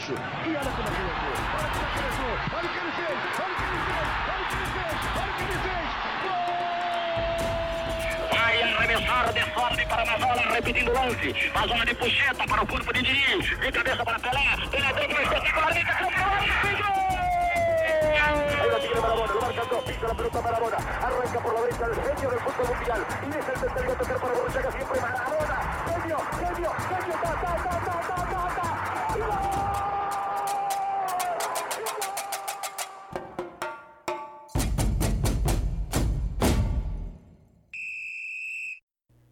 roxo. E olha como ele entrou. Olha o que ele fez. Olha o que ele fez. Olha o que ele fez. Olha o que ele fez. Vai arremessar de sorte para a bola, repetindo o lance. A zona de puxeta para o corpo de Diniz. De cabeça para Pelé. Pelé espetacularmente. Marca dos, pisa la pelota Marabona, arranca por la derecha el genio del fútbol mundial, y es el tercero tocar para Borruchaga, siempre Marabona, genio, genio, genio, ta, ta, ta, ta, ta, ta, ta,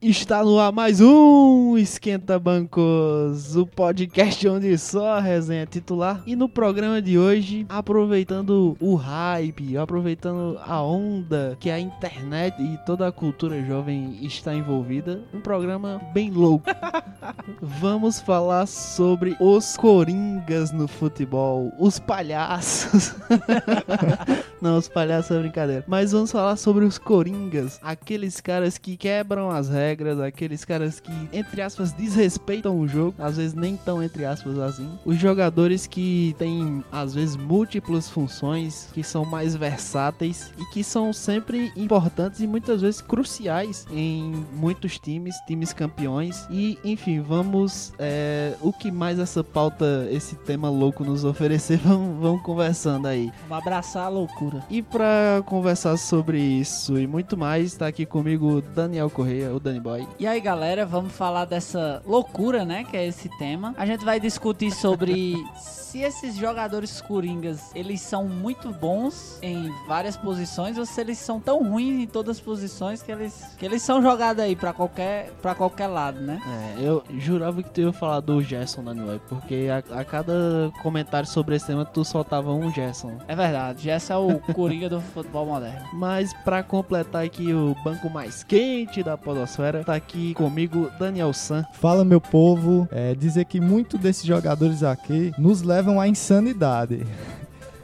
Está no ar mais um Esquenta Bancos, o podcast onde só a resenha é titular. E no programa de hoje, aproveitando o hype, aproveitando a onda que a internet e toda a cultura jovem está envolvida, um programa bem louco. Vamos falar sobre os coringas no futebol, os palhaços. Não, os palhaços é brincadeira. Mas vamos falar sobre os coringas, aqueles caras que quebram as regras, aqueles caras que, entre aspas, desrespeitam o jogo, às vezes nem tão entre aspas assim. Os jogadores que têm, às vezes, múltiplas funções, que são mais versáteis e que são sempre importantes e muitas vezes cruciais em muitos times, times campeões. E, enfim, vamos. é, o que mais essa pauta, esse tema louco nos oferecer, vamos, vamos conversando aí. Vamos abraçar a loucura. E pra conversar sobre isso e muito mais, tá aqui comigo o Daniel Correia, o Danny E aí, galera, vamos falar dessa loucura, né, que é esse tema. A gente vai discutir sobre se esses jogadores coringas, eles são muito bons em várias posições ou se eles são tão ruins em todas as posições que eles que eles são jogados aí pra qualquer para qualquer lado, né? É, eu jurava que tu ia falar do Gerson, Boy, porque a, a cada comentário sobre esse tema tu soltava um Gerson. É verdade, esse é o coringa do futebol moderno. Mas pra completar aqui o banco mais quente da podosfera, tá aqui comigo Daniel San. Fala meu povo, é, dizer que muitos desses jogadores aqui nos levam à insanidade.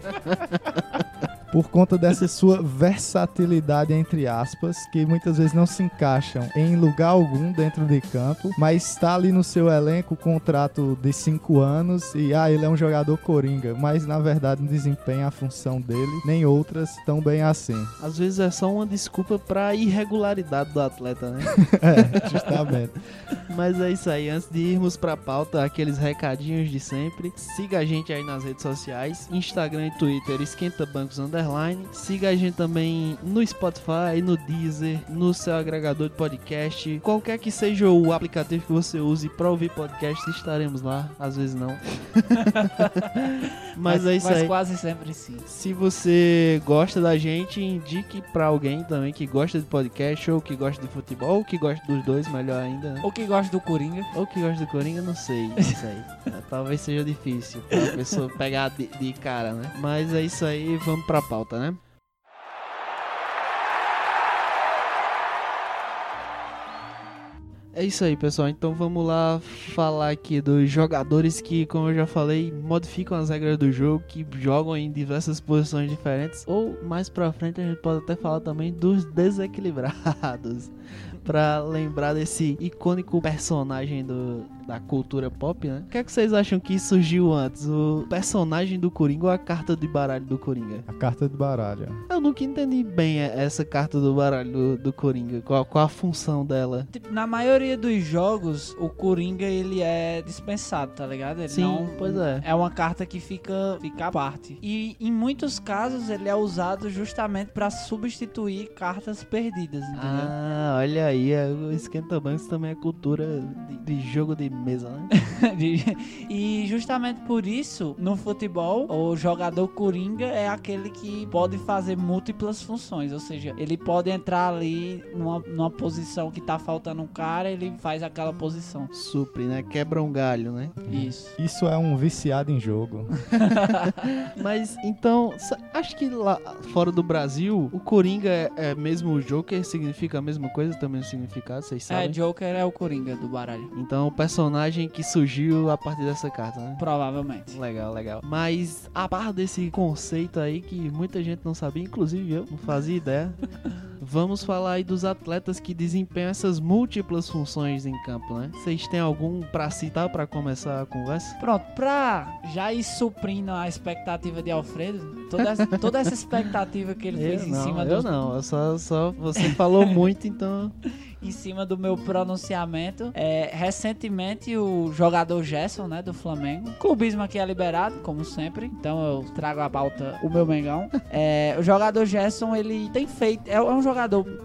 Por conta dessa sua versatilidade, entre aspas, que muitas vezes não se encaixam em lugar algum dentro de campo, mas está ali no seu elenco contrato de 5 anos e ah, ele é um jogador coringa, mas na verdade não desempenha a função dele, nem outras tão bem assim. Às vezes é só uma desculpa pra irregularidade do atleta, né? É, justamente. Mas é isso aí, antes de irmos pra pauta, aqueles recadinhos de sempre. Siga a gente aí nas redes sociais, Instagram e Twitter, Esquenta Bancos Underline. Siga a gente também no Spotify, no Deezer, no seu agregador de podcast. Qualquer que seja o aplicativo que você use pra ouvir podcast, estaremos lá. Às vezes não. Mas, é isso mas aí. quase sempre sim. Se você gosta da gente, indique pra alguém também que gosta de podcast, ou que gosta de futebol, ou que gosta dos dois, melhor ainda. né? Ou que gosta do coringa. Ou que gosta do Coringa, não sei. Não sei. É, Talvez seja difícil pra pessoa pegar de, de cara, né? Mas é isso aí, vamos pra pauta, né? É isso aí, pessoal. Então vamos lá falar aqui dos jogadores que, como eu já falei, modificam as regras do jogo, que jogam em diversas posições diferentes. Ou mais pra frente a gente pode até falar também dos desequilibrados. Pra lembrar desse icônico personagem do, da cultura pop, né? O que é que vocês acham que surgiu antes? O personagem do Coringa ou a carta de baralho do Coringa? A carta de baralho. Eu nunca entendi bem essa carta do baralho do, do Coringa. Qual, qual a função dela? Tipo, na maioria dos jogos, o Coringa ele é dispensado, tá ligado? Ele Sim, não, pois é. É uma carta que fica, fica à parte. E em muitos casos ele é usado justamente pra substituir cartas perdidas, entendeu? Ah, olha aí, é, o Esquenta Bancos também é cultura de, de jogo de mesa, né? E justamente por isso, no futebol, o jogador coringa é aquele que pode fazer múltiplas funções. Ou seja, ele pode entrar ali numa, numa posição que tá faltando um cara, ele faz aquela posição. Supre, né? Quebra um galho, né? Isso. Isso é um viciado em jogo. Mas então, acho que lá fora do Brasil, o Coringa é, é mesmo o Joker, significa a mesma coisa, também o significado, vocês sabem? É, Joker é o coringa do baralho. Então, o personagem que surgiu a partir dessa carta, né? Provavelmente. Legal, legal. Mas a par desse conceito aí que muita gente não sabia, inclusive eu, não fazia ideia. Vamos falar aí dos atletas que desempenham essas múltiplas funções em campo, né? Vocês têm algum pra citar pra começar a conversa? Pronto, pra já ir suprindo a expectativa de Alfredo, toda essa, toda essa expectativa que ele fez Eu em não, cima eu dos, não, eu só, só você falou muito, então em cima do meu pronunciamento. É, recentemente, o jogador Gerson, né, do Flamengo. Clubismo aqui é liberado, como sempre. Então eu trago a pauta o meu Mengão. É, o jogador Gerson, ele tem feito. É, é um jogador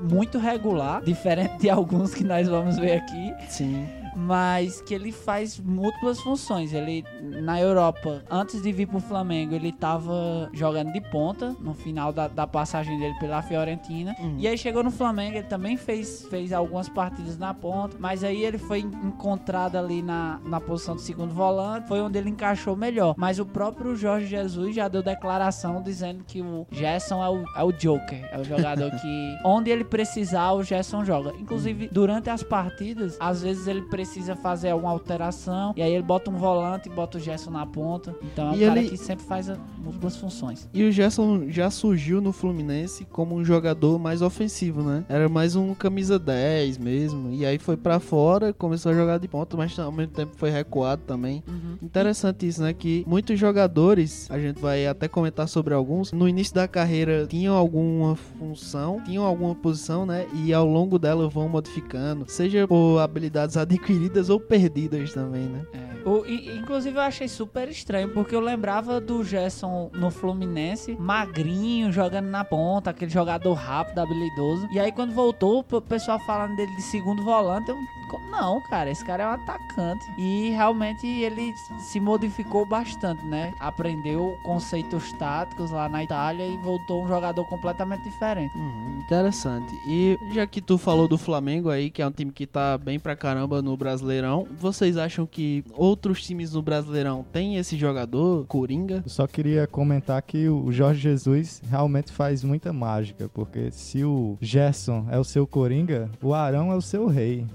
muito regular, diferente de alguns que nós vamos ver aqui sim. Mas que ele faz múltiplas funções. Ele na Europa, antes de vir pro Flamengo, ele tava jogando de ponta no final da, da passagem dele pela Fiorentina. Uhum. E aí chegou no Flamengo, ele também fez, fez algumas partidas na ponta, mas aí ele foi encontrado ali na, na posição de segundo volante, foi onde ele encaixou melhor. Mas o próprio Jorge Jesus já deu declaração dizendo que o Gerson é o, é o Joker, é o jogador que onde ele precisar, o Gerson joga. Inclusive, durante as partidas, às vezes ele precisa fazer alguma alteração, e aí ele bota um volante e bota o Gerson na ponta. Então é um E cara ele- que sempre faz múltiplas funções. E o Gerson já surgiu no Fluminense como um jogador mais ofensivo, né? Era mais um camisa 10 mesmo. E aí foi pra fora, começou a jogar de ponta, mas ao mesmo tempo foi recuado também. Interessante isso, né? Que muitos jogadores, a gente vai até comentar sobre alguns, no início da carreira tinham alguma função, tinham alguma posição, né? E ao longo dela vão modificando, seja por habilidades adquiridas ou perdidas também, né? É. O- i- inclusive eu achei super estranho, porque eu lembrava do Gerson no Fluminense, magrinho, jogando na ponta, aquele jogador rápido, habilidoso. E aí quando voltou, o pessoal falando dele de segundo volante, eu. "Como Não, cara, esse cara é um atacante. E realmente ele se modificou bastante, né? Aprendeu conceitos táticos lá na Itália e voltou um jogador completamente diferente. Uhum, interessante. E já que tu falou do Flamengo aí, que é um time que tá bem pra caramba no Brasileirão, vocês acham que outros times no Brasileirão têm esse jogador, Coringa? Eu só queria comentar que o Jorge Jesus realmente faz muita mágica, porque se o Gerson é o seu Coringa, o Arão é o seu rei.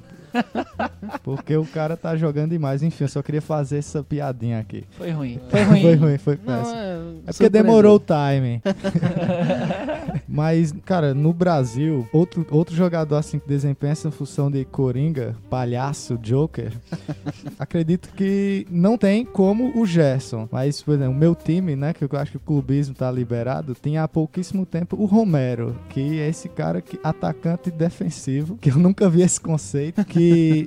Porque o cara tá jogando demais. Enfim, eu só queria fazer essa piadinha aqui. Foi ruim. Foi ruim. foi ruim, foi Não, péssimo. é, É porque demorou o timing. Mas, cara, no Brasil, outro, outro jogador assim que desempenha essa função de coringa, palhaço, joker, acredito que não tem como o Gerson. Mas, por exemplo, o meu time, né, que eu acho que o clubismo tá liberado, tem há pouquíssimo tempo o Romero, que é esse cara que atacante defensivo, que eu nunca vi esse conceito, que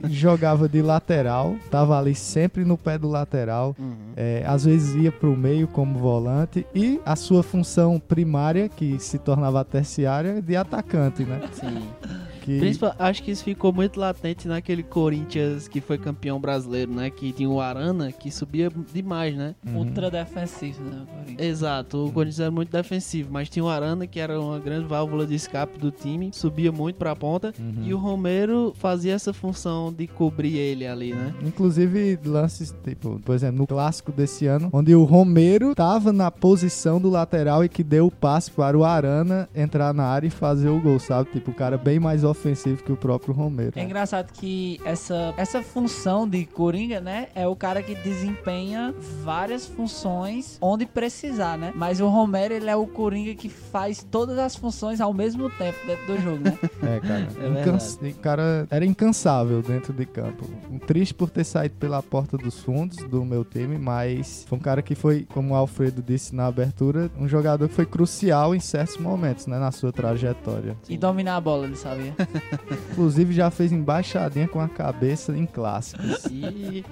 jogava de lateral, tava ali sempre no pé do lateral, Uhum. é, às vezes ia para o meio como volante e a sua função primária, que se tornava terciária, de atacante, né? Sim. Que, Principal- acho que isso ficou muito latente naquele Corinthians que foi campeão brasileiro, né? Que tinha o Arana, que subia demais, né? Uhum. Ultra defensivo, né? o Corinthians. Exato, o Corinthians era muito defensivo, mas tinha o Arana, que era uma grande válvula de escape do time, subia muito pra ponta, Uhum. e o Romero fazia essa função de cobrir ele ali, né? Inclusive, lances, tipo, por exemplo, no clássico desse ano, onde o Romero tava na posição do lateral e que deu o passe para o Arana entrar na área e fazer o gol, sabe? Tipo, o cara bem mais ofensivo que o próprio Romero. É engraçado que essa, essa função de Coringa, né, é o cara que desempenha várias funções onde precisar, né? Mas o Romero, ele é o Coringa que faz todas as funções ao mesmo tempo dentro do jogo, né? É, cara. É Incans- cara era incansável dentro de campo. Um Triste por ter saído pela porta dos fundos do meu time, mas foi um cara que foi, como o Alfredo disse na abertura, um jogador que foi crucial em certos momentos, né, na sua trajetória. E dominar a bola, ele sabia. Inclusive já fez embaixadinha com a cabeça em clássicos. E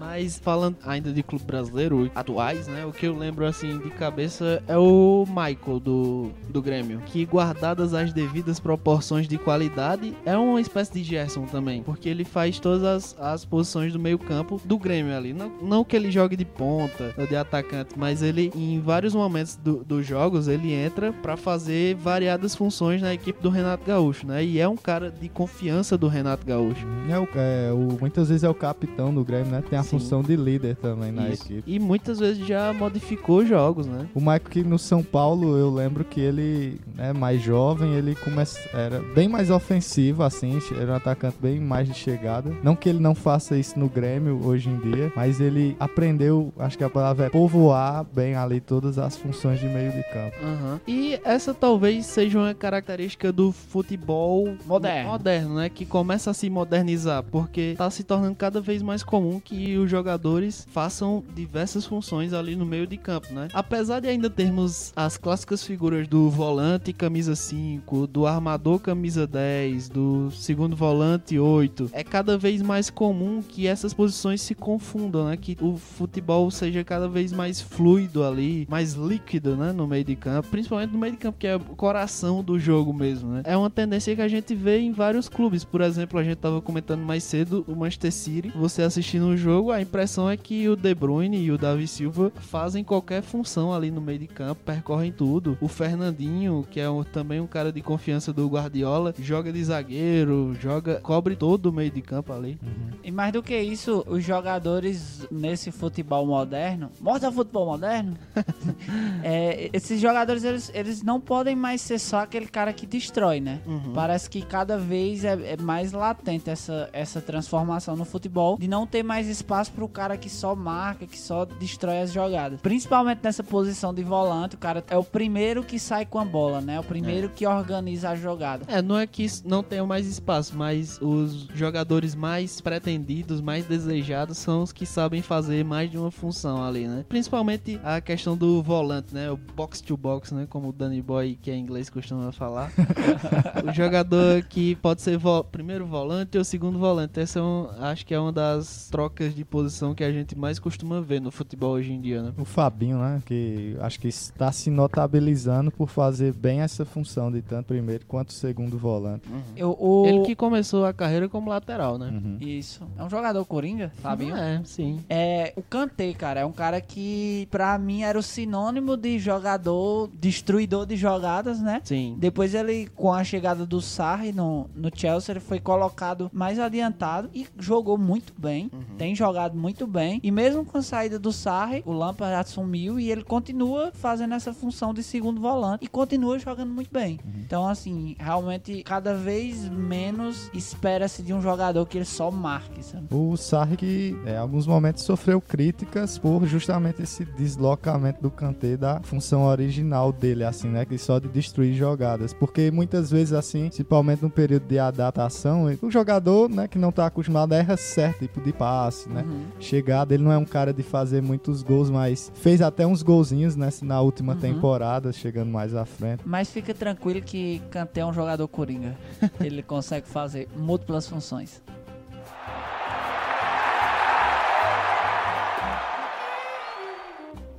mas falando ainda de clube brasileiro atuais, né? O que eu lembro assim de cabeça é o Michael do, do Grêmio, que guardadas as devidas proporções de qualidade, é uma espécie de Gerson também, porque ele faz todas as, as posições do meio-campo do Grêmio ali. Não, não que ele jogue de ponta ou de atacante, mas ele em vários momentos do- dos jogos ele entra pra fazer variadas funções na equipe do Renato Gaúcho, né? E é um cara de confiança do Renato Gaúcho. É o, é, o- muitas vezes é o capitão do Grêmio, né? Tem a função de líder também na Isso. equipe. E muitas vezes já modificou jogos, né? O Michael que no São Paulo, eu lembro que ele, né, mais jovem, ele começa, era bem mais ofensivo, assim, era um atacante bem mais de chegada. Não que ele não faça isso no Grêmio hoje em dia, mas ele aprendeu, acho que a palavra é povoar bem ali todas as funções de meio de campo. Aham. E essa talvez seja uma característica do futebol Moderno. moderno, né? Que começa a se modernizar, porque tá se tornando cada vez mais comum que os jogadores façam diversas funções ali no meio de campo, né? Apesar de ainda termos as clássicas figuras do volante camisa 5, do armador camisa 10, do segundo volante 8, é cada vez mais comum que essas posições se confundam, né? Que o futebol seja cada vez mais fluido ali, mais líquido, né? No meio de campo, principalmente no meio de campo, que é o coração do jogo mesmo, né? É uma tendência que a gente vê em vários clubes. Por exemplo, a gente tava comentando mais cedo o Manchester City. Você assistindo o jogo, a impressão é que o De Bruyne e o Davi Silva fazem qualquer função ali no meio de campo, percorrem tudo. O Fernandinho, que é um- também um cara de confiança do Guardiola, joga de zagueiro, joga, cobre todo o meio de campo ali. E mais do que isso, os jogadores nesse futebol moderno, mostra futebol moderno, é, esses jogadores eles, eles não podem mais ser só aquele cara que destrói, né? Uhum. Parece que cada vez é, é mais latente essa, essa transformação no futebol de não ter mais espaço pro cara que só marca, que só destrói as jogadas. Principalmente nessa posição de volante, o cara é o primeiro que sai com a bola, né? É o primeiro que organiza a jogada. É, não é que não tenha mais espaço, mas os jogadores mais pretendidos, mais desejados são os que sabem fazer mais de uma função ali, né? Principalmente a questão do volante, né? O box to box, né? Como o Danny Boy, que é inglês, costuma falar. o jogador que pode ser vo- primeiro volante ou segundo volante. Essa é um, acho que é uma das trocas de posição que a gente mais costuma ver no futebol hoje em dia, né? O Fabinho, né, que acho que está se notabilizando por fazer bem essa função de tanto primeiro quanto segundo volante. Eu, o... Ele que começou a carreira como lateral, né? Uhum. Isso. É um jogador coringa, Fabinho? É, sim. É, o Kanté, cara, é um cara que pra mim era o sinônimo de jogador destruidor de jogadas, né? Sim. Depois ele, com a chegada do Sarri no, no Chelsea, ele foi colocado mais adiantado e jogou muito bem. Tem jogado muito bem. E mesmo com a saída do Sarri, o Lampard assumiu e ele continua fazendo essa função de segundo volante e continua jogando muito bem. Então, assim, realmente, cada vez menos espera-se de um jogador que ele só marque, sabe? O Sarri que em alguns momentos sofreu críticas por justamente esse deslocamento do Kanté da função original dele, assim, né, que só de destruir jogadas, porque muitas vezes assim, principalmente no período de adaptação, o jogador, né, que não tá acostumado erra certo tipo de passe, né? Uhum. Chegada, ele não é um cara de fazer muitos gols, mas fez até uns golzinhos nessa na última Uhum. temporada, chegando mais à frente. Mas fica tranquilo que Kanté é um jogador coringa. Ele consegue fazer múltiplas funções.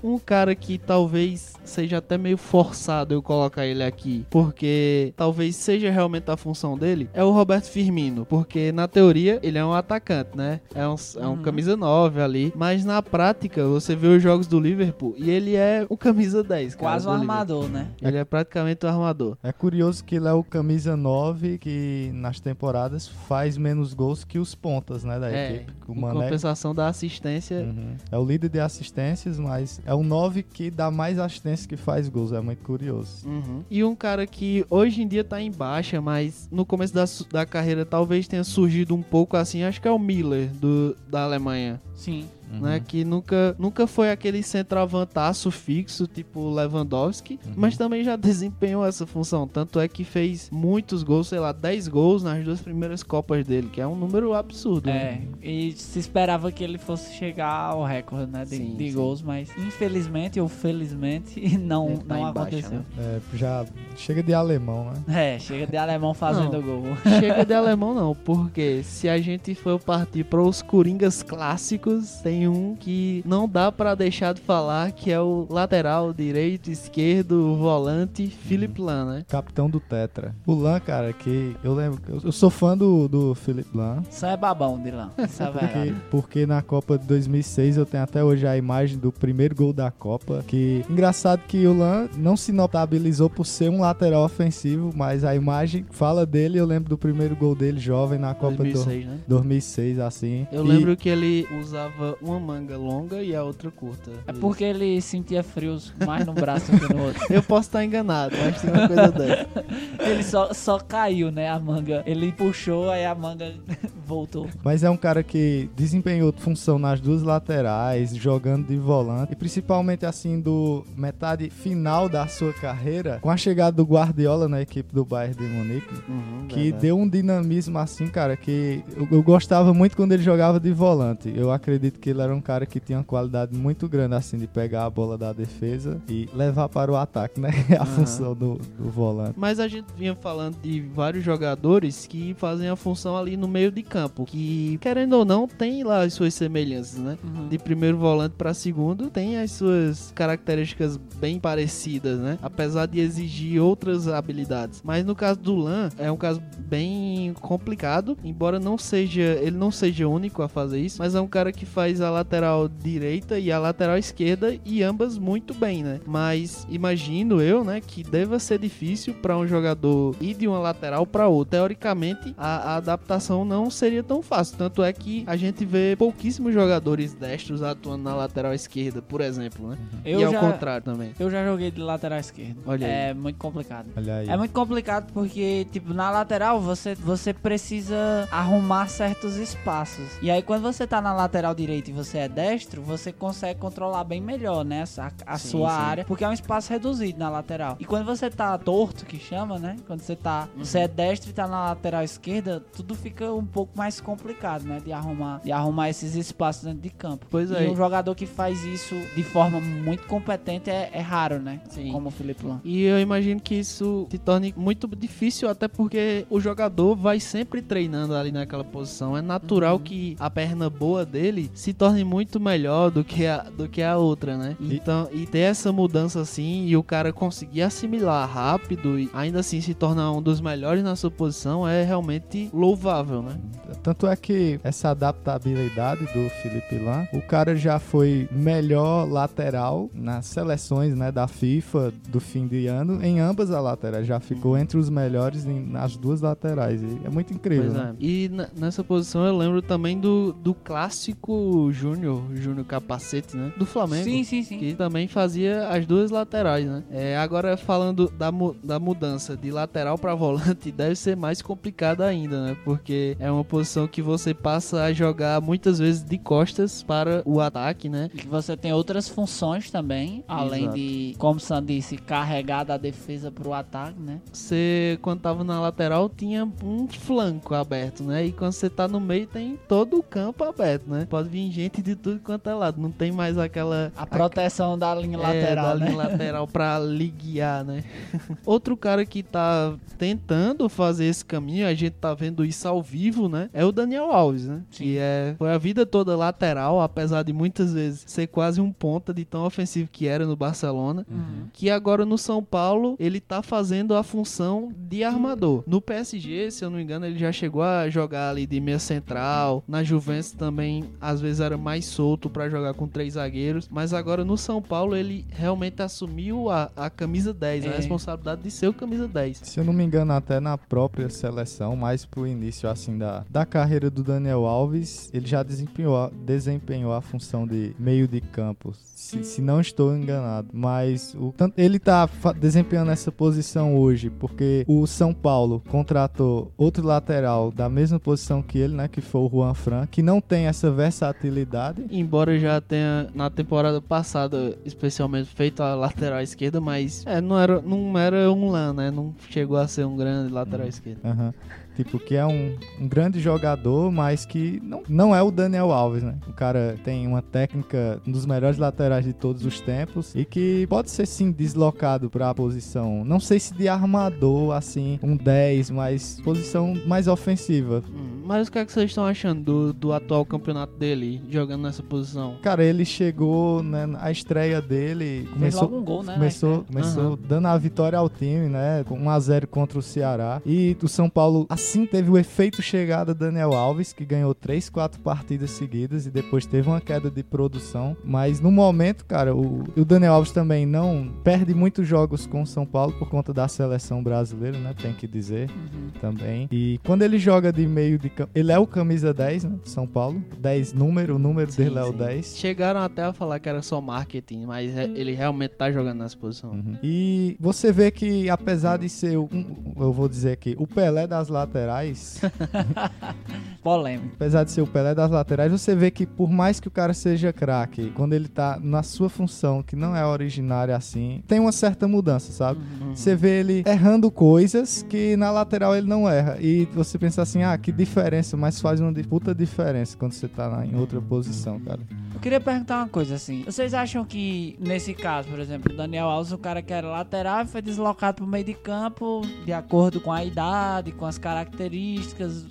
Um cara que talvez seja até meio forçado eu colocar ele aqui, porque talvez seja realmente a função dele, é o Roberto Firmino, porque na teoria ele é um atacante, né? É um, é um Uhum. camisa 9 ali, mas na prática você vê os jogos do Liverpool e ele é o camisa 10, cara, Quase um do Liverpool. armador, né? Ele é praticamente o armador. É curioso que ele é o camisa 9 que nas temporadas faz menos gols que os pontas, né, da É, equipe. O em Mané compensação da assistência, Uhum. É o líder de assistências, mas é o 9 que dá mais assistências que faz gols. É muito curioso. Uhum. E um cara que hoje em dia tá em baixa, mas no começo da, da carreira talvez tenha surgido um pouco assim, acho que é o Miller do, da Alemanha. Sim. Né, que nunca, nunca foi aquele centroavantaço fixo, tipo Lewandowski, mas também já desempenhou essa função. Tanto é que fez muitos gols, sei lá, 10 gols nas duas primeiras Copas dele, que é um número absurdo. né? É, e se esperava que ele fosse chegar ao recorde, né, de, Sim, de sim. gols, mas infelizmente ou felizmente não, tá não baixa, aconteceu. né? É, já chega de alemão, né? É, chega de alemão fazendo Não. gol. Chega de alemão não, porque se a gente for partir para os coringas clássicos, tem um que não dá pra deixar de falar, que é o lateral direito, esquerdo, volante, Philip Lahm, né? Capitão do Tetra. O Lan, cara, que eu lembro. eu- Eu sou fã do, do Philip Lan. Isso é babão de. Isso é Porque, porque na Copa de 2006 eu tenho até hoje a imagem do primeiro gol da Copa. Que engraçado que o Lan não se notabilizou por ser um lateral ofensivo, mas a imagem fala dele. Eu lembro do primeiro gol dele jovem na Copa 2006, né? do 2006, assim. Eu E- lembro que ele usava usava uma manga longa e a outra curta. É porque ele sentia frios mais no braço que no outro. Eu posso estar enganado, mas tem uma coisa dessa. Ele só, só caiu, né, a manga. Ele puxou, aí a manga voltou. Mas é um cara que desempenhou função nas duas laterais, jogando de volante. E principalmente assim, do metade final da sua carreira, com a chegada do Guardiola na equipe do Bayern de Munique, Uhum, que verdade. deu um dinamismo assim, cara, que eu, eu gostava muito quando ele jogava de volante. Eu acredito que ele era um cara que tinha uma qualidade muito grande, assim, de pegar a bola da defesa e levar para o ataque, né? A função do, do volante. Mas a gente vinha falando de vários jogadores que fazem a função ali no meio de campo, que querendo ou não tem lá as suas semelhanças, né? Uhum. De primeiro volante para segundo tem as suas características bem parecidas, né? Apesar de exigir outras habilidades. Mas no caso do Lan é um caso bem complicado, embora não seja ele não seja único a fazer isso, mas é um cara que faz a lateral direita e a lateral esquerda e ambas muito bem, né? Mas imagino eu, né, que deva ser difícil para um jogador ir de uma lateral para outra. Teoricamente, a, a adaptação não seria tão fácil. Tanto é que a gente vê pouquíssimos jogadores destros atuando na lateral esquerda, por exemplo, né? Eu e ao já, contrário também. eu já joguei de lateral esquerdo. Olha aí. É muito complicado. Olha aí. É muito complicado porque, tipo, na lateral você, você precisa arrumar certos espaços. E aí, quando você tá na lateral direita e você é destro, você consegue controlar bem melhor, né? A, a Sim, sua sim. área, porque é um espaço reduzido na lateral. E quando você tá torto, que chama, né? Quando você tá. Você Uhum. é destro e tá na lateral esquerda, tudo fica um pouco mais complicado, né? De arrumar, de arrumar esses espaços dentro de campo. Pois e é. um jogador que faz isso de forma muito competente é, é raro, né? Sim. Como o Felipe Lan. E eu imagino que isso se torne muito difícil, até porque o jogador vai sempre treinando ali naquela posição. É natural que a perna boa dele se torne muito melhor do que a, do que a outra, né? Então, e ter essa mudança assim e o cara conseguir assimilar rápido e ainda assim se tornar um dos melhores na sua posição é realmente louvável, né? Tanto é que essa adaptabilidade do Felipe Lan, o cara já foi melhor lateral nas seleções né, da FIFA do fim de ano, em ambas as laterais. Já ficou entre os melhores em- nas duas laterais. E é muito incrível. Né? é. E nessa posição eu lembro também do, do clássico Júnior, Júnior Capacete, né? Do Flamengo. Sim, sim, sim. que também fazia as duas laterais, né? É, agora falando da, mu- da mudança de lateral para volante, deve ser mais complicado ainda, né? Porque é uma posição que você passa a jogar muitas vezes de costas para o ataque, né? E que você tem outras funções também, além Exato. de, como o Sam disse, carregar da defesa pro ataque, né? Você, quando tava na lateral, tinha um flanco aberto, né? E quando você tá no meio, tem todo o campo aberto, né? Pode vir gente de tudo quanto é lado. Não tem mais aquela A proteção da linha É, lateral, da né? linha lateral pra lhe guiar, né? Outro cara que tá tentando fazer esse caminho, a gente tá vendo isso ao vivo, né? É o Daniel Alves, né? Sim. Que é, foi a vida toda lateral, apesar de muitas vezes ser quase um ponta de tão ofensivo que era no Barcelona. Uhum. Que agora no São Paulo ele tá fazendo a função de armador. No PSG, se eu não me engano, ele já chegou a jogar ali de meia central. Na Juventus também, às vezes era mais solto pra jogar com três zagueiros. Mas agora no São Paulo ele realmente assumiu a, a camisa 10, a É. responsabilidade de ser o camisa 10. Se eu não me engano, até na própria seleção, mais pro início assim da, da carreira do Daniel Alves, ele já desempenhou, a- desempenhou a função de meio de campo, se, se não estou enganado. Mas o, ele tá fa- desempenhando essa posição hoje porque o São Paulo contratou outro lateral da mesma posição que ele, né, que foi o Juan Fran, que não tem essa versatilidade. Embora já tenha na temporada passada, especialmente feito a lateral esquerda, mas é, não era, não era um lã, né? Não chegou a ser um grande lateral esquerdo. Aham. Tipo, que é um, um grande jogador, mas que não, não é o Daniel Alves, né? O cara tem uma técnica um dos melhores laterais de todos os tempos e que pode ser sim deslocado para a posição, não sei se de armador, assim, um 10, mas posição mais ofensiva. Hum, Mas o que, é que vocês estão achando do, do atual campeonato dele, jogando nessa posição? Cara, ele chegou, né, a estreia dele, Fez começou, logo um gol, né? Começou, começou Aham. dando a vitória ao time, né? Com 1x0 contra o Ceará. E o São Paulo, assim, teve o efeito chegada Daniel Alves, que ganhou 3, 4 partidas seguidas e depois teve uma queda de produção. Mas no momento, cara, o, o Daniel Alves também não perde muitos jogos com o São Paulo por conta da seleção brasileira, né? Tem que dizer Uhum. também. E quando ele joga de meio de cam- Ele é o camisa 10, né? São Paulo. 10 número, o número Sim, dele é o sim. 10. Chegaram até a falar que era só marketing, mas é- ele realmente tá jogando nessa posição. Uhum. E você vê que, apesar de ser, um, eu vou dizer aqui, o Pelé das laterais, Polêmico. apesar de ser o Pelé das laterais, você vê que por mais que o cara seja craque, quando ele tá na sua função, que não é originária assim, tem uma certa mudança, sabe? Uhum. Você vê ele errando coisas que na lateral ele não erra. E você pensa assim, ah, que diferença, mas faz uma puta diferença quando você tá na- em outra posição, cara. Eu queria perguntar uma coisa assim. Vocês acham que, nesse caso, por exemplo, o Daniel Alves, o cara que era lateral, foi deslocado pro meio de campo de acordo com a idade, com as características,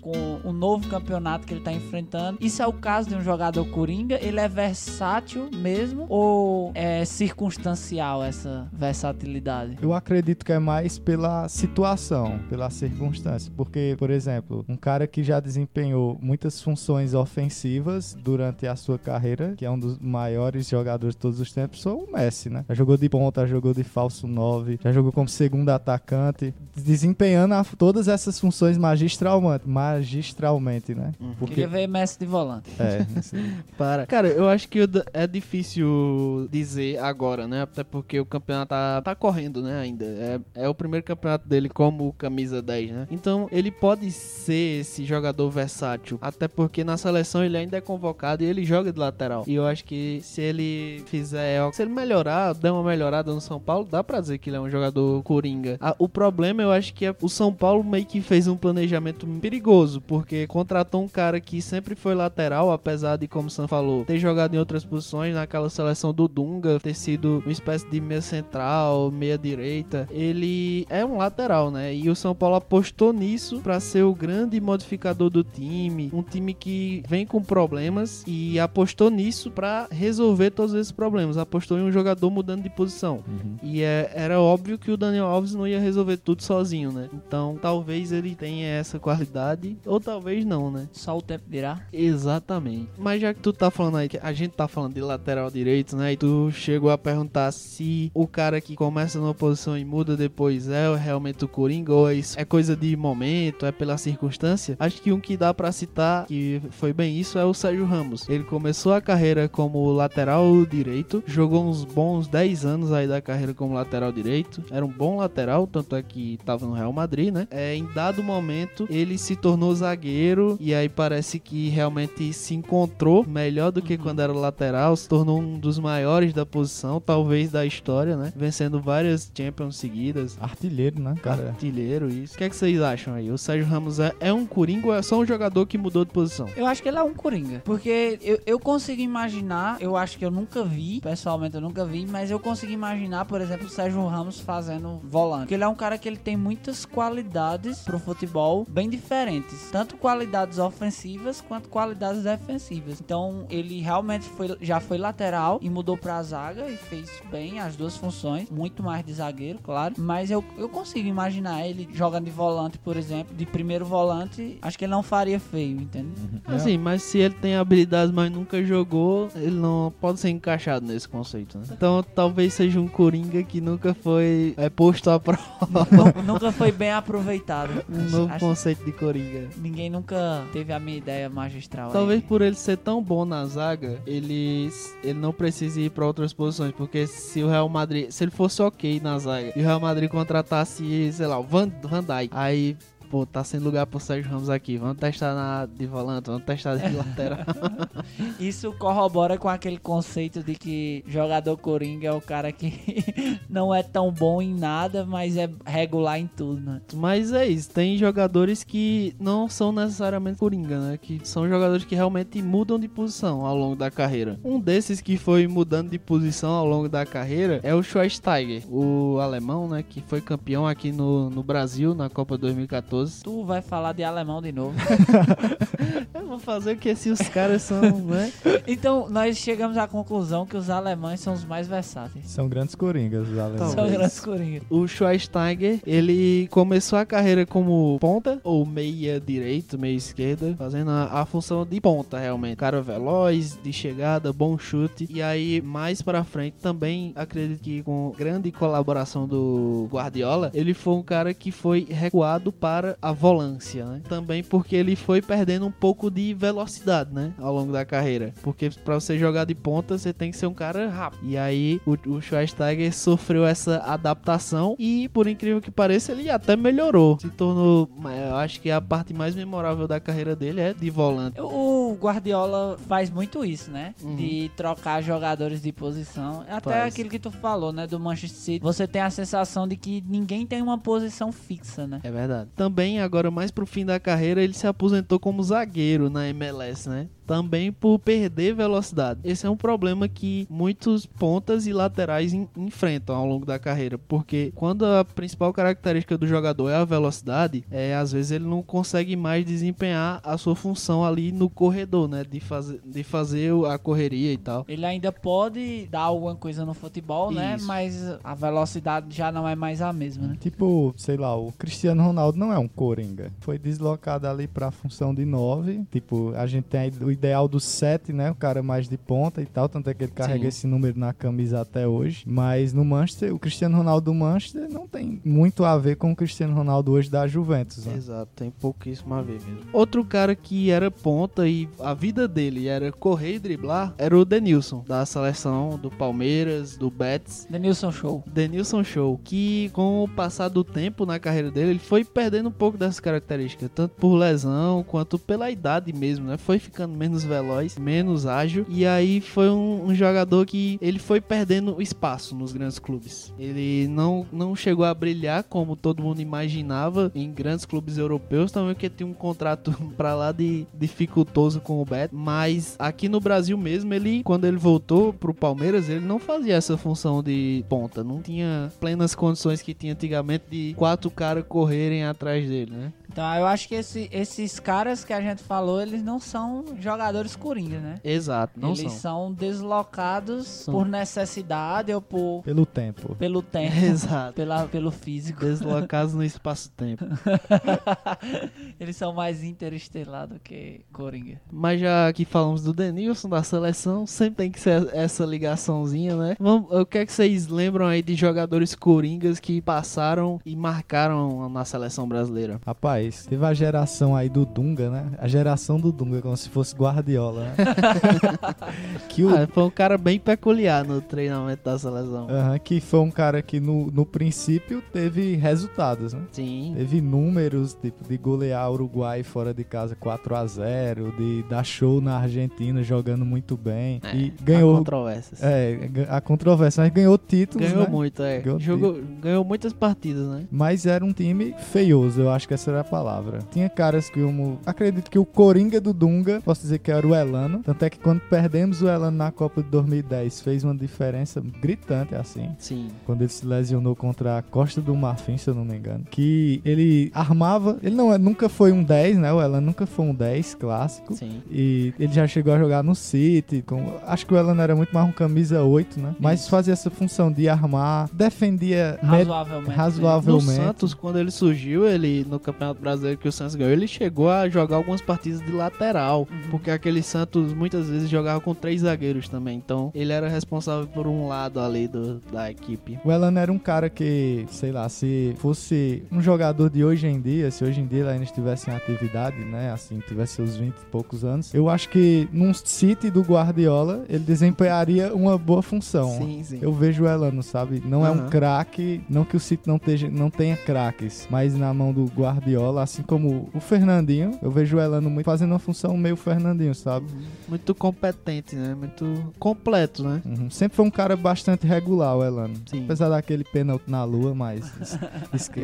com o novo campeonato que ele tá enfrentando. Isso é o caso de um jogador coringa? Ele é versátil mesmo? Ou é circunstancial essa versatilidade? Eu acredito que é mais pela situação, pela circunstância. Porque, por exemplo, um cara que já desempenhou muitas funções ofensivas durante a sua carreira, que é um dos maiores jogadores de todos os tempos, foi o Messi, né? Já jogou de ponta, já jogou de falso 9, já jogou como segundo atacante, desempenhando todas essas funções magistralmente, magistralmente, né? Porque Queria ver Messi de volante. é. Para. Cara, eu acho que é difícil dizer agora, né? Até porque o campeonato tá, tá correndo, né? Ainda. É, é o primeiro campeonato dele como camisa 10, né? Então ele pode ser esse jogador versátil. Até porque na seleção ele ainda é convocado e ele joga de lateral. E eu acho que se ele fizer. Se ele melhorar, der uma melhorada no São Paulo, dá pra dizer que ele é um jogador coringa. Ah, o problema eu acho que é o São Paulo meio que fez um planejamento perigoso, porque contratou um cara que sempre foi lateral, apesar de, como o Sam falou, ter jogado em outras posições, naquela seleção do Dunga, ter sido uma espécie de meia central, meia direita. Ele é um lateral, né? E o São Paulo apostou nisso pra ser o grande modificador do time, um time que vem com problemas e apostou nisso pra resolver todos esses problemas. Apostou em um jogador mudando de posição. E é- era óbvio que o Daniel Alves não ia resolver tudo sozinho, né? Então talvez ele tenha essa qualidade, ou talvez não, né? Só o tempo dirá. Exatamente. Mas já que tu tá falando aí, que a gente tá falando de lateral direito, né? E tu chegou a perguntar se o cara que começa numa posição e muda depois é realmente o Coringa, ou é isso é coisa de momento, é pela circunstância. Acho que um que dá pra citar, que foi bem isso, é o Sérgio Ramos. Ele começou a carreira como lateral direito, jogou uns bons 10 anos aí da carreira como lateral direito. Era um bom lateral, tanto é que tava no Real Madrid, né? É, em dado momento, ele se tornou zagueiro e aí parece que realmente se encontrou melhor do que quando era lateral, se tornou um dos maiores da posição, talvez da história, né? Vencendo várias Champions seguidas. Artilheiro, né, cara? Artilheiro, isso. O que, é que vocês acham aí? O Sérgio Ramos é, é um coringa ou é só um jogador que mudou de posição? Eu acho que ele é um Coringa. Porque eu, eu consigo imaginar, eu acho que eu nunca vi, pessoalmente eu nunca vi, mas eu consigo imaginar, por exemplo, o Sérgio Ramos fazendo volante. Porque ele é um cara que ele tem muitas qualidades pro futebol bem diferentes. Tanto qualidades ofensivas quanto qualidades defensivas. Então ele realmente foi, já foi lateral e mudou pra zaga e fez bem as duas funções. Muito mais de zagueiro, claro. Mas eu, eu consigo imaginar ele jogando de volante, por exemplo, de primeiro volante. Acho que ele não faria feio, entende? Assim, mas se ele tem habilidades, mas nunca jogou, ele não pode ser encaixado nesse conceito, né? Então talvez seja um coringa que nunca foi é, posto à prova. Nu- nunca foi bem aproveitado. Um novo Acho- conceito de coringa. Ninguém nunca teve a minha ideia magistral. Talvez aí. por ele ser tão bom na zaga, ele, ele não precise ir pra outras posições. Porque se o Real Madrid, se ele fosse ok na zaga e o Real Madrid contratasse, sei lá, o Van, Van Dijk, aí. Pô, tá sem lugar pro Sérgio Ramos aqui. Vamos testar na de volante, vamos testar de lateral. Isso corrobora com aquele conceito de que jogador coringa é o cara que não é tão bom em nada, mas é regular em tudo, né? Mas é isso, tem jogadores que não são necessariamente coringa, né? Que são jogadores que realmente mudam de posição ao longo da carreira. Um desses que foi mudando de posição ao longo da carreira é o Schweinsteiger, o alemão, né? Que foi campeão aqui no, no Brasil na Copa 2014. Tu vai falar de alemão de novo. Eu vou fazer o que se os caras são, né? então, nós chegamos à conclusão que os alemães são os mais versáteis. São grandes coringas, os alemães. São grandes coringas. O Schweinsteiger, ele começou a carreira como ponta, ou meia direito, meia esquerda, fazendo a, a função de ponta, realmente. Cara veloz, de chegada, bom chute. E aí, mais pra frente, também acredito que com grande colaboração do Guardiola, ele foi um cara que foi recuado para a volância, né? Também porque ele foi perdendo um pouco de velocidade, né? Ao longo da carreira. Porque para você jogar de ponta, você tem que ser um cara rápido. E aí o, o Schweinsteiger sofreu essa adaptação e, por incrível que pareça, ele até melhorou. Se tornou, eu acho que a parte mais memorável da carreira dele é de volante. O Guardiola faz muito isso, né? Uhum. De trocar jogadores de posição. Até Faz. aquilo que tu falou, né? Do Manchester City. Você tem a sensação de que ninguém tem uma posição fixa, né? É verdade. Também, agora mais pro fim da carreira, ele se aposentou como zagueiro na MLS, né? Também por perder velocidade. Esse é um problema que muitos pontas e laterais en- enfrentam ao longo da carreira, porque quando a principal característica do jogador é a velocidade, é às vezes ele não consegue mais desempenhar a sua função ali no corredor, né? De fazer, de fazer a correria e tal. Ele ainda pode dar alguma coisa no futebol, né? Isso. Mas a velocidade já não é mais a mesma, né? Tipo, sei lá, o Cristiano Ronaldo não é um coringa. Foi deslocado ali pra função de 9. Tipo, a gente tem aí o ideal do 7, né? O cara mais de ponta e tal. Tanto é que ele carrega Sim. esse número na camisa até hoje. Mas no Manchester, o Cristiano Ronaldo do Manchester não tem muito a ver com o Cristiano Ronaldo hoje da Juventus, né? Exato, tem pouquíssimo a ver mesmo. Outro cara que era ponta e a vida dele era correr e driblar era o Denilson, da seleção do Palmeiras, do Betis. Denilson Show. Denilson Show, que com o passar do tempo na carreira dele, ele foi perdendo um pouco dessas características, tanto por lesão quanto pela idade mesmo, né? Foi ficando menos veloz, menos ágil, e aí foi um, um jogador que ele foi perdendo espaço nos grandes clubes. Ele não, não chegou a brilhar como todo mundo imaginava em grandes clubes europeus, também porque tinha um contrato pra lá de dificultoso com o Betis, mas aqui no Brasil mesmo, ele quando ele voltou pro Palmeiras, ele não fazia essa função de ponta, não tinha plenas condições que tinha antigamente de quatro caras correrem atrás dele, né? Então eu acho que esse- esses caras que a gente falou, eles não são jogadores coringa, né? Exato, não eles são. são, deslocados por necessidade ou por Pelo tempo. pelo tempo, Exato. pela, pelo físico. Deslocados no espaço-tempo. eles são mais interestelar do que coringa. Mas já que falamos do Denilson, da seleção, sempre tem que ser essa ligaçãozinha, né? Vamos, o que é que vocês lembram aí de jogadores coringas que passaram e marcaram na seleção brasileira? Rapaz, teve a geração aí do Dunga, né? A geração do Dunga, como se fosse Guardiola, né? que o Ah, foi um cara bem peculiar no treinamento da seleção. Aham, que foi um cara que no, no princípio teve resultados, né? Sim. Teve números, tipo, de golear o Uruguai fora de casa 4 a 0 de dar show na Argentina jogando muito bem. e Há ganhou. controvérsias. É, a controvérsia, mas ganhou títulos, Ganhou né? muito, é. Ganhou Jogou, ganhou muitas partidas, né? Mas era um time feioso, eu acho que essa era a palavra. Tinha caras que como. Acredito que o Coringa do Dunga, posso dizer que era o Elano. Tanto é que quando perdemos o Elano na Copa de 2010, fez uma diferença gritante assim. Sim. quando ele se lesionou contra a Costa do Marfim, se eu não me engano, que ele armava, ele não é- nunca foi um 10, né? O Elan nunca foi um 10 clássico. Sim. E ele já chegou a jogar no City. Com, acho que o Elan era muito mais um camisa 8, né? Mas fazia essa função de armar, defendia Razoavelmente. razoavelmente. No Santos, quando ele surgiu, ele no Campeonato Brasileiro que o Santos ganhou, ele chegou a jogar algumas partidas de lateral, porque aquele Santos muitas vezes jogava com três zagueiros também, então ele era responsável por um lado ali do, da equipe. O Elan era um cara que, sei lá, se fosse um jogador de hoje em dia, se hoje em dia ele ainda estivesse em atividade, né, assim, tivesse seus 20 e poucos anos, eu acho que num City do Guardiola, ele desempenharia uma boa função. Sim, sim. Eu vejo o Elano, sabe? Não é um craque, não que o City não, teja, não tenha craques, mas na mão do Guardiola, assim como o Fernandinho, eu vejo o Elano muito fazendo uma função meio Fernandinho, sabe? Muito competente, né? Muito completo, né? Uhum. Sempre foi um cara bastante regular, o Elano. Sim. Apesar daquele pênalti na lua, mas.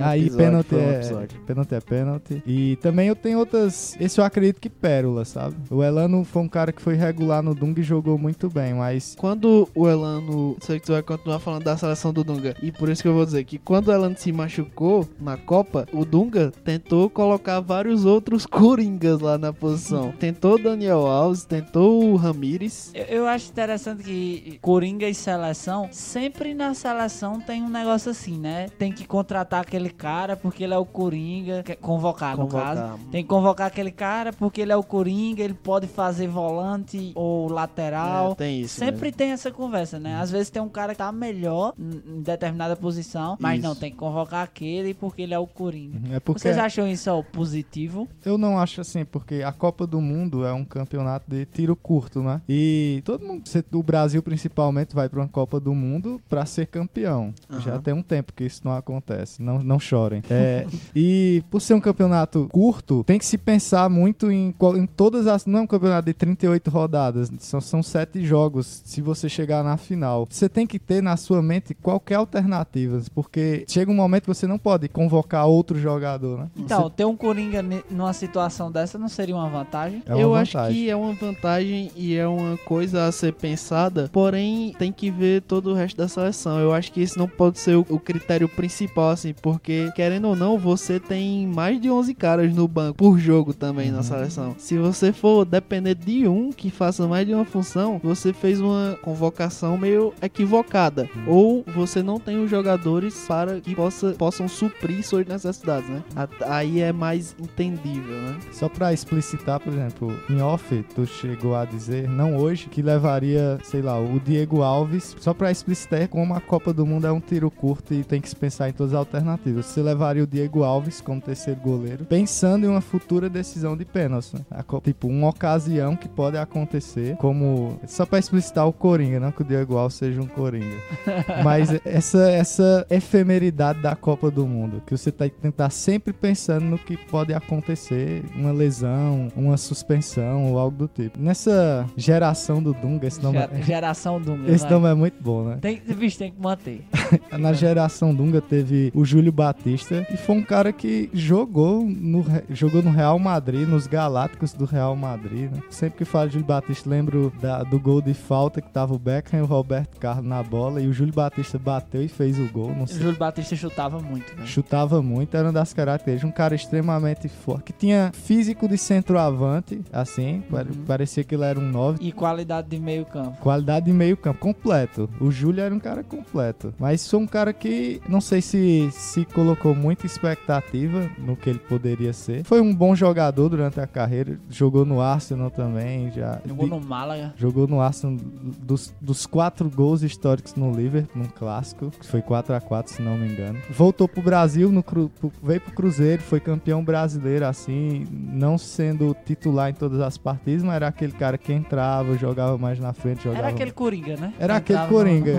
aí pênalti é. Pênalti é pênalti. E também eu tenho outras. Esse eu acredito que pérola, sabe? O Elano foi um cara que foi regular no Dung e jogou muito bem, mas. Quando o Elano. Sei que tu vai continuar falando da seleção do Dunga. E por isso que eu vou dizer que quando o Elano se machucou na Copa, o Dunga tentou colocar vários outros coringas lá na posição. Tentou o Daniel Alves, tentou o Ramires. Eu, eu acho interessante que Coringa e seleção, sempre na seleção tem um negócio assim, né? Tem que contratar aquele cara porque ele é o Coringa, convocar, no Convocar. caso. Tem que convocar aquele cara porque ele é o Coringa, ele pode fazer volante ou lateral. É, tem isso. Sempre tem essa conversa, né? Às vezes tem um cara que tá melhor em em determinada posição, mas Isso. não, tem que convocar aquele porque ele é o Coringa. É porque. Vocês acham teriam isso ao positivo? Eu não acho assim, porque a Copa do Mundo é um campeonato de tiro curto, né? E todo mundo, o Brasil principalmente, vai para uma Copa do Mundo para ser campeão. Aham. Já tem um tempo que isso não acontece. Não, não chorem. É, e por ser um campeonato curto, tem que se pensar muito em, em todas as. Não é um campeonato de 38 rodadas, são, são sete jogos. Se você chegar na final, você tem que ter na sua mente qualquer alternativa, porque chega um momento que você não pode convocar outro jogador, né? Então, ter um Coringa numa situação dessa não seria uma vantagem? É uma eu vantagem. acho que é uma vantagem e é uma coisa a ser pensada, porém tem que ver todo o resto da seleção. Eu acho que esse não pode ser o, o critério principal, assim, porque querendo ou não, você tem mais de 11 caras no banco por jogo também na seleção. Se você for depender de um que faça mais de uma função, você fez uma convocação meio equivocada. Ou você não tem os jogadores para que possa, possam suprir suas necessidades, né? A- Aí é mais entendível, né? Só pra explicitar, por exemplo, em off, tu chegou a dizer, não hoje, que levaria, sei lá, o Diego Alves, só pra explicitar como a Copa do Mundo é um tiro curto e tem que se pensar em todas as alternativas. Você levaria o Diego Alves como terceiro goleiro, pensando em uma futura decisão de pênalti. Né? Copa- tipo, uma ocasião que pode acontecer, como. Só pra explicitar o Coringa, não que o Diego Alves seja um Coringa. Mas essa, essa efemeridade da Copa do Mundo, que você tem que tentar sempre pensando no que pode acontecer, uma lesão, uma suspensão ou algo do tipo. Nessa geração do Dunga, esse nome, Ger- é, Geração Dunga. esse vai. nome é muito bom, né? Tem, bicho, tem que manter. Na geração Dunga teve o Júlio Batista e foi um cara que jogou no, jogou no Real Madrid, nos Galácticos do Real Madrid, né? Sempre que falo de Júlio Batista, lembro da- do gol de falta que tava o Beckham e o Roberto Carlos na bola e o Júlio Batista bateu e fez o gol. Não O sei Júlio Batista chutava muito, né? Chutava muito, era uma das características. Cara extremamente forte, que tinha físico de centroavante, assim, Uhum. parecia que ele era um 9. E qualidade de meio campo. Qualidade de meio campo, completo. O Júlio era um cara completo. Mas sou um cara que não sei se se colocou muita expectativa no que ele poderia ser. Foi um bom jogador durante a carreira. Jogou no Arsenal também. Já Jogou de- no Málaga. Jogou no Arsenal dos, dos quatro gols históricos no Liverpool, num clássico, que foi 4 a 4 se não me engano. Voltou pro Brasil, no, pro- veio pro Cruzeiro, foi campeão brasileiro, assim, não sendo titular em todas as partidas, mas era aquele cara que entrava, jogava mais na frente, jogava... Era aquele Coringa, né? Era aquele Entrava no- Coringa.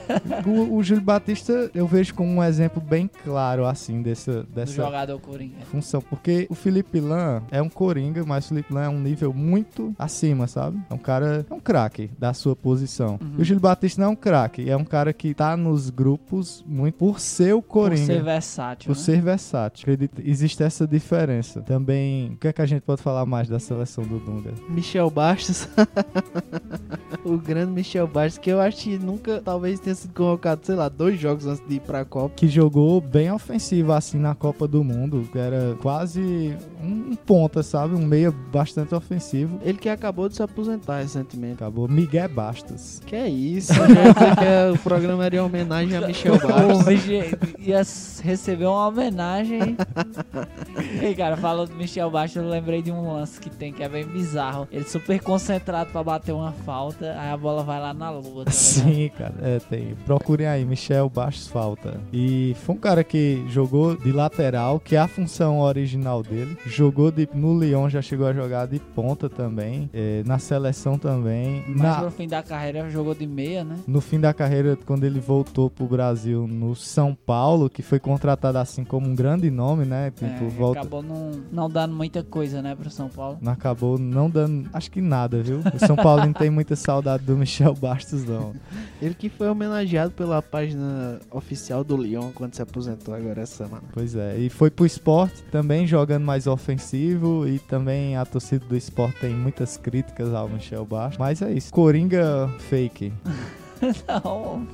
o, o Júlio Batista eu vejo como um exemplo bem claro, assim, dessa, dessa jogador Coringa. função. Porque o Felipe Lan é um coringa, mas o Felipe Lan é um nível muito acima, sabe? É um cara, é um craque da sua posição. Uhum. E o Gil Batista não é um craque, é um cara que tá nos grupos muito por ser o Por coringa. ser versátil. Por né? ser versátil. Acredito, existe essa diferença. Também, o que é que a gente pode falar mais da seleção do Dunga? Michel Bastos. o grande Michel Bastos, que eu acho que nunca, talvez tenha sido convocado, sei lá, dois jogos antes de ir pra Copa. Que jogou bem ofensivo assim na Copa do Mundo. que Era quase um ponta, sabe? Um meia bastante ofensivo. Ele que acabou de se aposentar recentemente. Acabou Miguel Bastos. Que é isso? Que é- o programa era em homenagem a Michel O Bastos. bicho ia receber uma homenagem. Ei, cara, falando do Michel Bastos, eu lembrei de um lance que tem que é bem bizarro. Ele super concentrado pra bater uma falta, aí a bola vai lá na lua. Tá? Sim, cara, é, tem. Procurem aí, Michel Bastos Falta. E foi um cara que jogou de lateral, que é a função original dele. Jogou de, no Lyon, já chegou a jogar de ponta também. é, na seleção também. Mas Na- no fim da carreira jogou de meia, né? no fim da carreira, quando ele voltou pro Brasil no São Paulo, que foi contratado assim como um grande nome, né? Tipo, É, volta. Acabou não, não dando muita coisa, né, pro São Paulo. Não acabou não dando, acho que nada, viu? O São Paulo não tem muita saudade do Michel Bastos, não. Ele que foi homenageado pela página oficial do Lyon quando se aposentou agora essa semana. Pois é, e foi pro esporte também jogando mais ofensivo e também a torcida do esporte tem muitas críticas ao Michel Bastos. Mas é isso, Coringa fake. Não,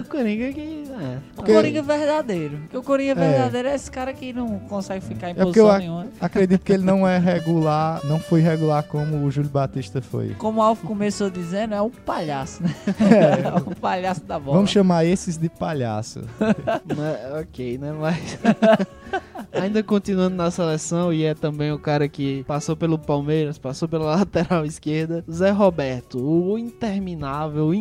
O Coringa que. É. o Porque- Coringa verdadeiro. Porque o Coringa É. verdadeiro é esse cara que não consegue ficar em É posição eu ac- nenhuma. Acredito que ele não é regular, não foi regular como o Júlio Batista foi. Como o Alf começou dizendo, é um palhaço, né? É, É um palhaço da bola. vamos chamar esses de palhaço. Mas, ok, né? Mas. Ainda continuando na seleção, e é também o cara que passou pelo Palmeiras, passou pela lateral esquerda, Zé Roberto, o interminável, o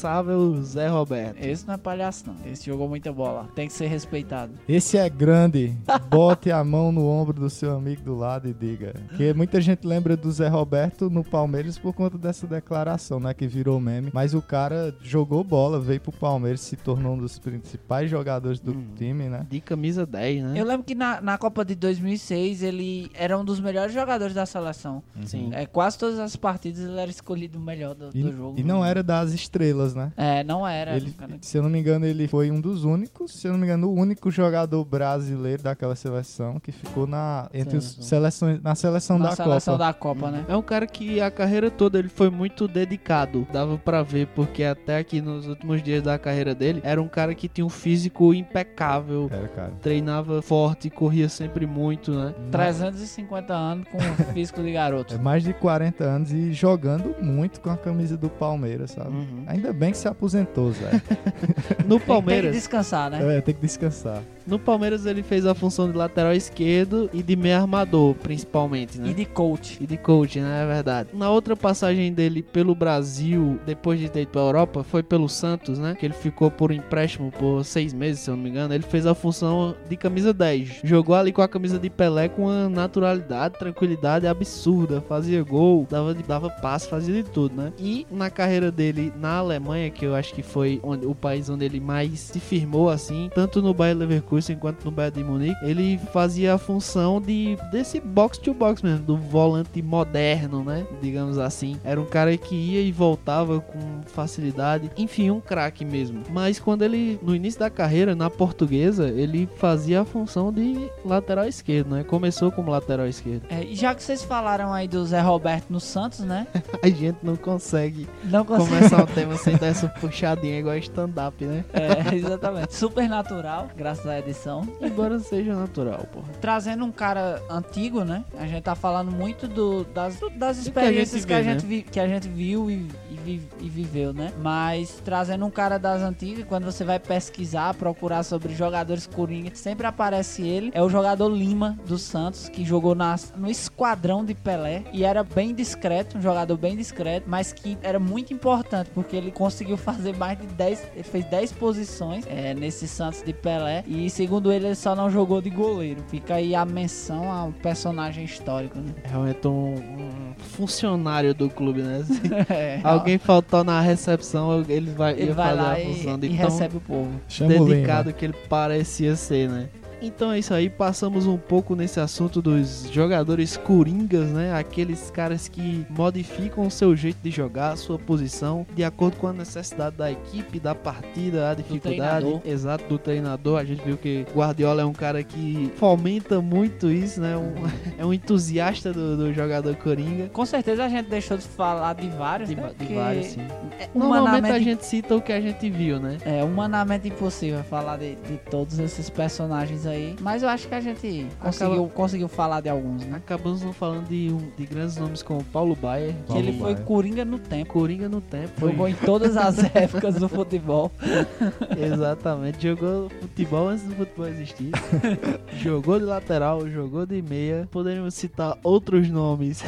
incansável Zé Roberto. Esse não é palhaço, não. Esse jogou muita bola. Tem que ser respeitado. Esse é grande. Bote a mão no ombro do seu amigo do lado e diga. Porque muita gente lembra do Zé Roberto no Palmeiras por conta dessa declaração, né? Que virou meme. Mas o cara jogou bola, veio pro Palmeiras, se tornou um dos principais jogadores do time, né? De camisa 10, né? Eu lembro que na, na Copa de 2006 ele era um dos melhores jogadores da seleção. Sim. É, quase todas as partidas ele era escolhido o melhor do, E, do jogo. e não era das estrelas, né? É, não era. Ele, se eu não me engano, ele foi um dos únicos, se eu não me engano, o único jogador brasileiro daquela seleção que ficou na entre os Seleção. seleções na seleção Na da seleção Copa. da Copa, né? É um cara que a carreira toda ele foi muito dedicado. Dava pra ver, porque até aqui nos últimos dias da carreira dele, era um cara que tinha um físico impecável. Era, cara. Treinava forte, corria sempre muito, né? 350 anos com o físico de garoto. É mais de 40 anos e jogando muito com a camisa do Palmeiras, sabe? Uhum. Ainda bem que se aposentou, Zé. No Tem, tem que Palmeiras, descansar, né? é, tem que descansar. no Palmeiras ele fez a função de lateral esquerdo e de meio armador, principalmente, né? E de coach. E de coach, né? É verdade. Na outra passagem dele pelo Brasil, depois de ter ido pra Europa, foi pelo Santos, né? Que ele ficou por empréstimo por seis meses, se eu não me engano. Ele fez a função de camisa 10. Jogou ali com a camisa de Pelé com uma naturalidade, tranquilidade absurda. Fazia gol, dava, dava passe, fazia de tudo, né? E na carreira dele na Alemanha, que eu acho que foi onde, o país onde ele mais se firmou, assim, tanto no Bayer Leverkusen quanto no Bayern de Munique, ele fazia a função de desse box to box mesmo, do volante moderno, né? Digamos assim. Era um cara que ia e voltava com facilidade. Enfim, um craque mesmo. Mas quando ele, no início da carreira, na portuguesa, ele fazia a função de lateral esquerdo, né? Começou como lateral esquerdo. É, já que vocês falaram aí do Zé Roberto no Santos, né? A gente não consegue Não consegui. começar o tema sem dar essa puxadinha igual stand-up, né? É, exatamente. Super natural, graças à edição. Embora seja natural, porra. Trazendo um cara antigo, né? A gente tá falando muito do, das, das Do que a gente experiências que a vê, gente, né? que a gente viu e vi- e viveu, né? Mas trazendo um cara das antigas, quando você vai pesquisar, procurar sobre jogadores coringa, sempre aparece ele. É o jogador Lima do Santos, que jogou nas, no esquadrão de Pelé e era bem discreto, um jogador bem discreto, mas que era muito importante porque ele conseguiu fazer mais de 10, ele fez 10 posições é, nesse Santos de Pelé e segundo ele, ele só não jogou de goleiro. Fica aí a menção a um personagem histórico, né? É realmente um, um funcionário do clube, né? Se É, alguém faltou na recepção, ele vai ele ia vai fazer lá a e, função de e tão recebe o povo. Dedicado Lima. que ele parecia ser, né? Então é isso aí, passamos um pouco nesse assunto dos jogadores coringas, né? Aqueles caras que modificam o seu jeito de jogar, a sua posição, de acordo com a necessidade da equipe, da partida, a dificuldade, exato, do treinador. A gente viu que Guardiola é um cara que fomenta muito isso, né? Um- é um entusiasta do, do jogador coringa. Com certeza a gente deixou de falar de vários, De, né? de vários, sim. é Normalmente a gente cita o que a gente viu, né? é humanamente impossível falar de, de todos esses personagens aí. Mas eu acho que a gente conseguiu, conseguiu falar de alguns, né? Acabamos não falando de, um- de grandes nomes como Paulo Baier, Que Paulo ele foi Baier. Coringa no tempo. Coringa no tempo. foi- Jogou em todas as épocas do futebol. Exatamente, jogou futebol antes do futebol existir. jogou de lateral, jogou de meia. Poderíamos citar outros nomes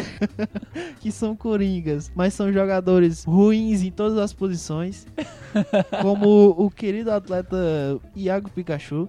que são coringas, mas são jogadores ruins em todas as posições. Como o querido atleta Iago Pikachu.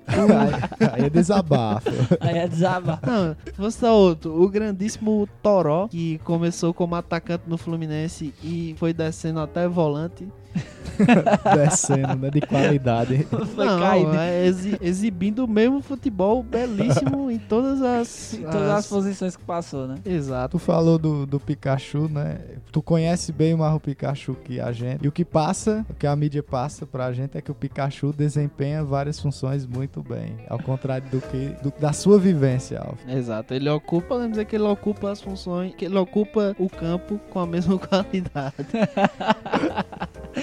aí é desabafo. Aí é desabar. Não, vou citar outro. O grandíssimo Toró, que começou como atacante no Fluminense e foi descendo até volante. Descendo, né? De qualidade. Não, caído é exi- exibindo o mesmo futebol belíssimo em todas as... em todas as posições que passou, né? Exato. Tu falou do, do Pikachu, né? Tu conhece bem mais o Pikachu que a gente. E o que passa, o que a mídia passa pra gente é que o Pikachu desempenha várias funções muito bem. Ao contrário do que do- da sua vivência, Alf. Exato, ele ocupa, podemos dizer que ele ocupa as funções, que ele ocupa o campo com a mesma qualidade.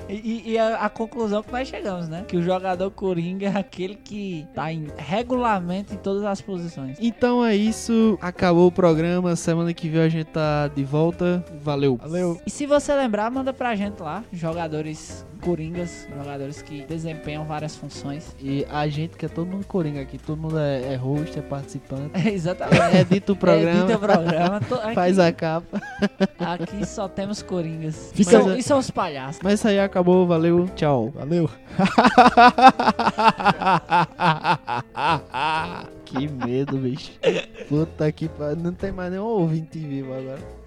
E, e a, a conclusão que nós chegamos, né? Que o jogador coringa é aquele que tá em regulamento em todas as posições. Então é isso. Acabou o programa. Semana que vem a gente tá de volta. Valeu. Valeu. E se você lembrar, manda pra gente lá, jogadores coringas, jogadores que desempenham várias funções. E a gente que é todo mundo coringa aqui. Todo mundo é, é host, é participante. Exatamente. Edita o programa. Edita o programa. Aqui, Faz a capa. aqui só temos coringas. Fica- São- e são os palhaços. Mas isso aí acabou. Valeu. Tchau. Valeu. Que medo, bicho. Puta que pariu. Não tem mais nenhum ouvinte vivo agora.